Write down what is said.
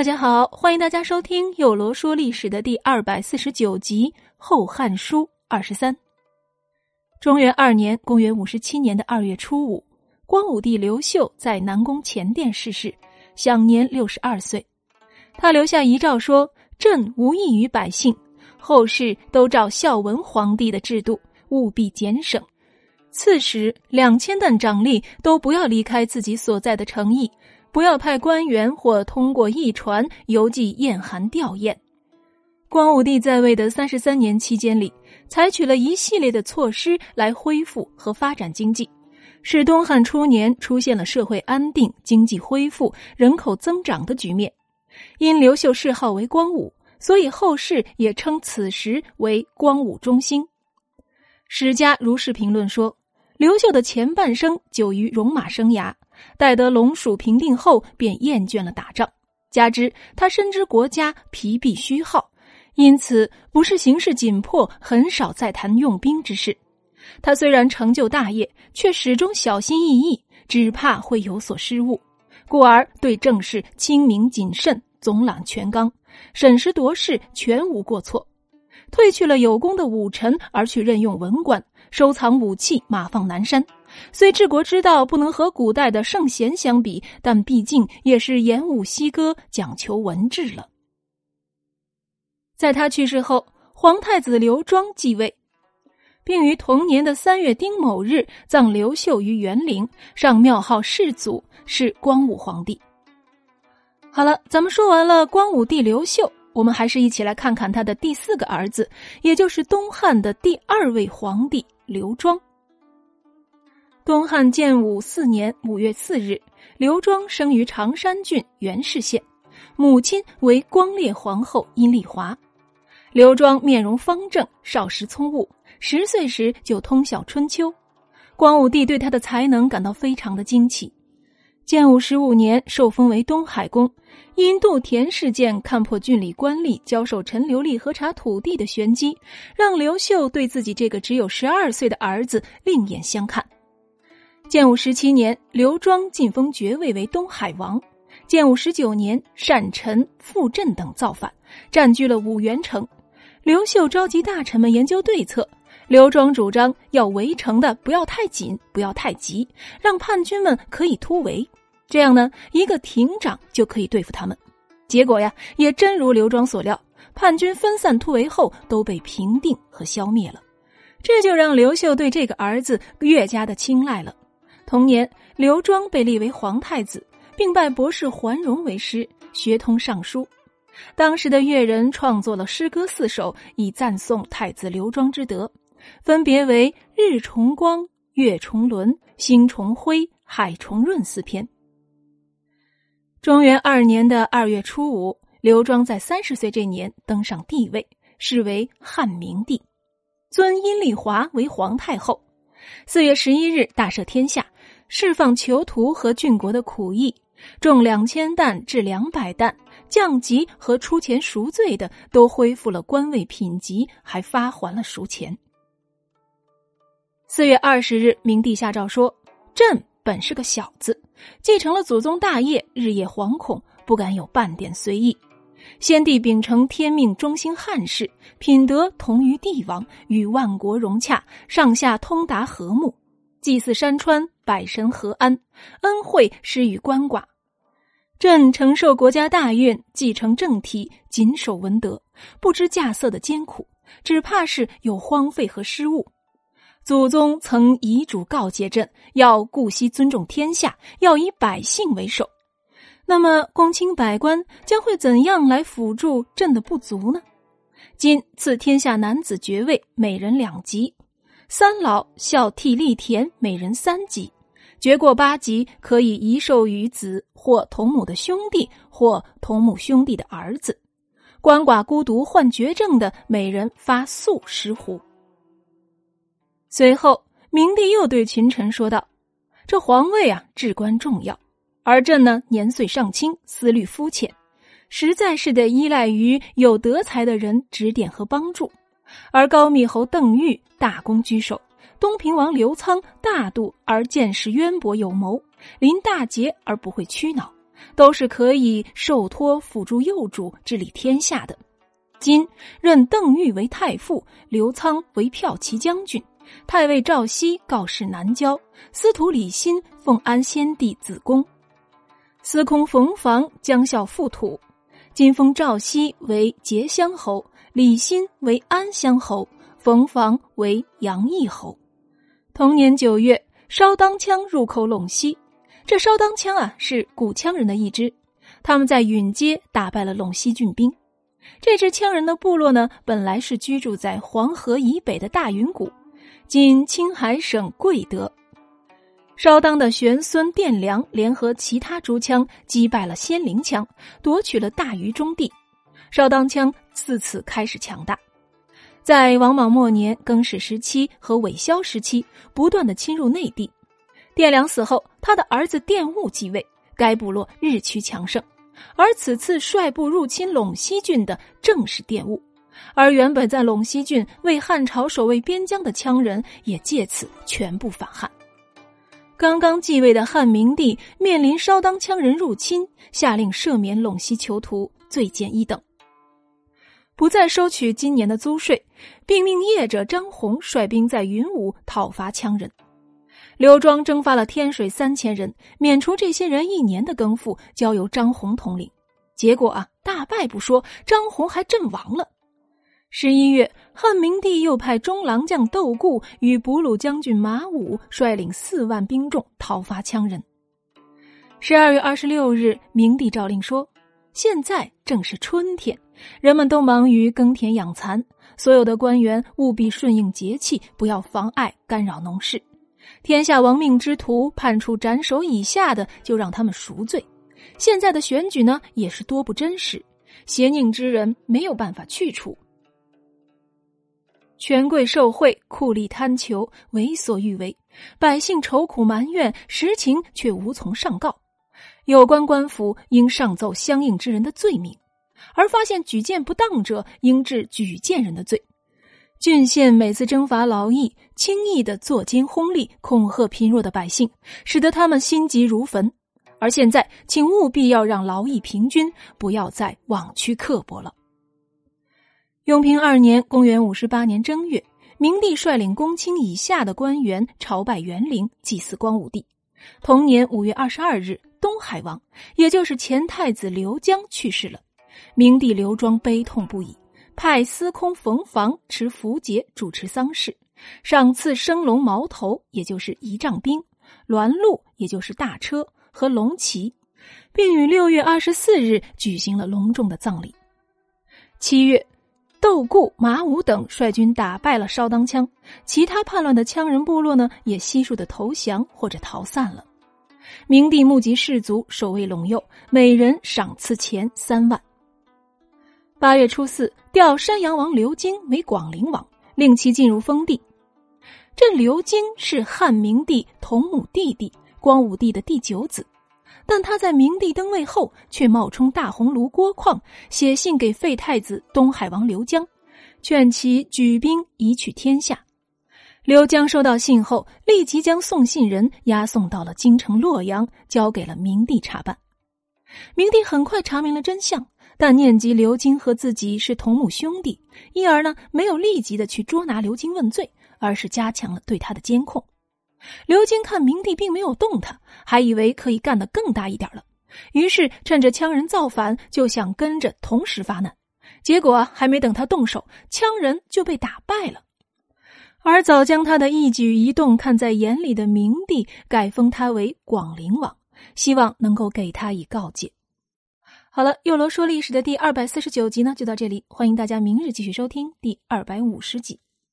大家好，欢迎大家收听《有罗说历史》的第二百四十九集《后汉书》二十三。中元二年（公元五十七年的二月初五），光武帝刘秀在南宫前殿逝世，享年六十二岁。他留下遗诏说：“朕无益于百姓，后世都照孝文皇帝的制度，务必俭省。刺史两千担掌吏都不要离开自己所在的城邑。”不要派官员或通过驿传邮寄燕函吊唁。光武帝在位的三十三年期间里，采取了一系列的措施来恢复和发展经济，使东汉初年出现了社会安定、经济恢复、人口增长的局面。因刘秀谥号为光武，所以后世也称此时为光武中兴。史家如是评论说：刘秀的前半生久于戎马生涯。待得龙蜀平定后，便厌倦了打仗。加之他深知国家疲弊虚耗，因此不是形势紧迫，很少再谈用兵之事。他虽然成就大业，却始终小心翼翼，只怕会有所失误，故而对政事清明谨慎，总揽全纲，审时度势，全无过错。退去了有功的武臣，而去任用文官，收藏武器，马放南山。虽治国之道不能和古代的圣贤相比，但毕竟也是演武西歌，讲求文治了。在他去世后，皇太子刘庄继位，并于同年的三月丁某日葬刘秀于园陵，上庙号世祖，是光武皇帝。好了，咱们说完了光武帝刘秀，我们还是一起来看看他的第四个儿子，也就是东汉的第二位皇帝刘庄。东汉建武四年五月四日，刘庄生于常山郡元氏县，母亲为光烈皇后阴丽华。刘庄面容方正，少时聪悟，十岁时就通晓春秋。光武帝对他的才能感到非常的惊奇。建武十五年，受封为东海公，因杜田事件看破郡里官吏交授陈留吏核查土地的玄机，让刘秀对自己这个只有十二岁的儿子另眼相看。建武十七年，刘庄晋封爵位为东海王。建武十九年，单臣、傅振等造反，占据了五原城。刘秀召集大臣们研究对策。刘庄主张要围城的不要太紧，不要太急，让叛军们可以突围。这样呢，一个亭长就可以对付他们。结果呀，也真如刘庄所料，叛军分散突围后都被平定和消灭了。这就让刘秀对这个儿子越加的青睐了。同年，刘庄被立为皇太子，并拜博士桓荣为师，学通尚书。当时的乐人创作了诗歌四首，以赞颂太子刘庄之德，分别为“日重光”“月重轮”“星重辉”“海重润”四篇。中元二年的二月初五，刘庄在三十岁这年登上帝位，是为汉明帝，尊阴丽华为皇太后。四月十一日，大赦天下。释放囚徒和郡国的苦役，重两千担至两百担，降级和出钱赎罪的都恢复了官位品级，还发还了赎钱。四月二十日，明帝下诏说：“朕本是个小子，继承了祖宗大业，日夜惶恐，不敢有半点随意。先帝秉承天命，忠心汉室，品德同于帝王，与万国融洽，上下通达和睦。”祭祀山川，百神和安，恩惠施与鳏寡。朕承受国家大运，继承政体，谨守文德，不知稼穑的艰苦，只怕是有荒废和失误。祖宗曾遗嘱告诫朕，要顾惜尊重天下，要以百姓为首。那么，公卿百官将会怎样来辅助朕的不足呢？今赐天下男子爵位，每人两级。三老孝悌力田，每人三级，绝过八级可以遗授于子或同母的兄弟或同母兄弟的儿子。鳏寡孤独患绝症的，每人发粟十斛。随后，明帝又对群臣说道：“这皇位啊，至关重要，而朕呢，年岁尚轻，思虑肤浅，实在是得依赖于有德才的人指点和帮助。”而高密侯邓玉大功居首，东平王刘仓大度而见识渊博有谋，临大节而不会屈恼，都是可以受托辅助幼主治理天下的。今任邓玉为太傅，刘仓为骠骑将军，太尉赵熙告示南郊，司徒李欣奉安先帝子宫，司空冯房将校副土。今封赵熙为节乡侯，李欣为安乡侯，冯房为阳邑侯。同年九月，烧当羌入寇陇西。这烧当羌啊，是古羌人的一支，他们在允街打败了陇西郡兵。这支羌人的部落呢，本来是居住在黄河以北的大云谷，今青海省贵德。烧当的玄孙殿良联合其他诸羌击败了仙灵羌，夺取了大榆中地。烧当羌自此开始强大，在王莽末年、更始时期和韦骁时期不断的侵入内地。殿良死后，他的儿子殿务继位，该部落日趋强盛。而此次率部入侵陇西郡的正是殿务，而原本在陇西郡为汉朝守卫边疆的羌人也借此全部反汉。刚刚继位的汉明帝面临烧当羌人入侵，下令赦免陇西囚徒，罪减一等，不再收取今年的租税，并命业者张宏率兵在云武讨伐羌人。刘庄征发了天水三千人，免除这些人一年的耕赋，交由张宏统领。结果啊，大败不说，张宏还阵亡了。十一月，汉明帝又派中郎将窦固与捕虏将军马武率领四万兵众讨伐羌人。十二月二十六日，明帝诏令说：“现在正是春天，人们都忙于耕田养蚕，所有的官员务必顺应节气，不要妨碍干扰农事。天下亡命之徒，判处斩首以下的，就让他们赎罪。现在的选举呢，也是多不真实，邪佞之人没有办法去除。”权贵受贿，酷吏贪求，为所欲为，百姓愁苦埋怨，实情却无从上告。有关官府应上奏相应之人的罪名，而发现举荐不当者，应治举荐人的罪。郡县每次征伐劳役，轻易的坐奸轰利，恐吓贫弱的百姓，使得他们心急如焚。而现在，请务必要让劳役平均，不要再枉屈刻薄了。永平二年（公元五十八年正月），明帝率领公卿以下的官员朝拜元陵，祭祀光武帝。同年五月二十二日，东海王，也就是前太子刘江去世了。明帝刘庄悲痛不已，派司空冯房持符节主持丧事，赏赐升龙矛头，也就是仪仗兵、銮鹿，也就是大车和龙旗，并于六月二十四日举行了隆重的葬礼。七月。窦固、马武等率军打败了烧当羌，其他叛乱的羌人部落呢，也悉数的投降或者逃散了。明帝募集士卒守卫陇右，每人赏赐钱三万。八月初四，调山阳王刘京为广陵王，令其进入封地。这刘京是汉明帝同母弟弟，光武帝的第九子。但他在明帝登位后，却冒充大红炉郭况，写信给废太子东海王刘江，劝其举兵以取天下。刘江收到信后，立即将送信人押送到了京城洛阳，交给了明帝查办。明帝很快查明了真相，但念及刘金和自己是同母兄弟，因而呢没有立即的去捉拿刘金问罪，而是加强了对他的监控。刘金看明帝并没有动他，还以为可以干得更大一点了，于是趁着羌人造反，就想跟着同时发难。结果还没等他动手，羌人就被打败了。而早将他的一举一动看在眼里的明帝，改封他为广陵王，希望能够给他以告诫。好了，幼罗说历史的第二百四十九集呢，就到这里，欢迎大家明日继续收听第二百五十集。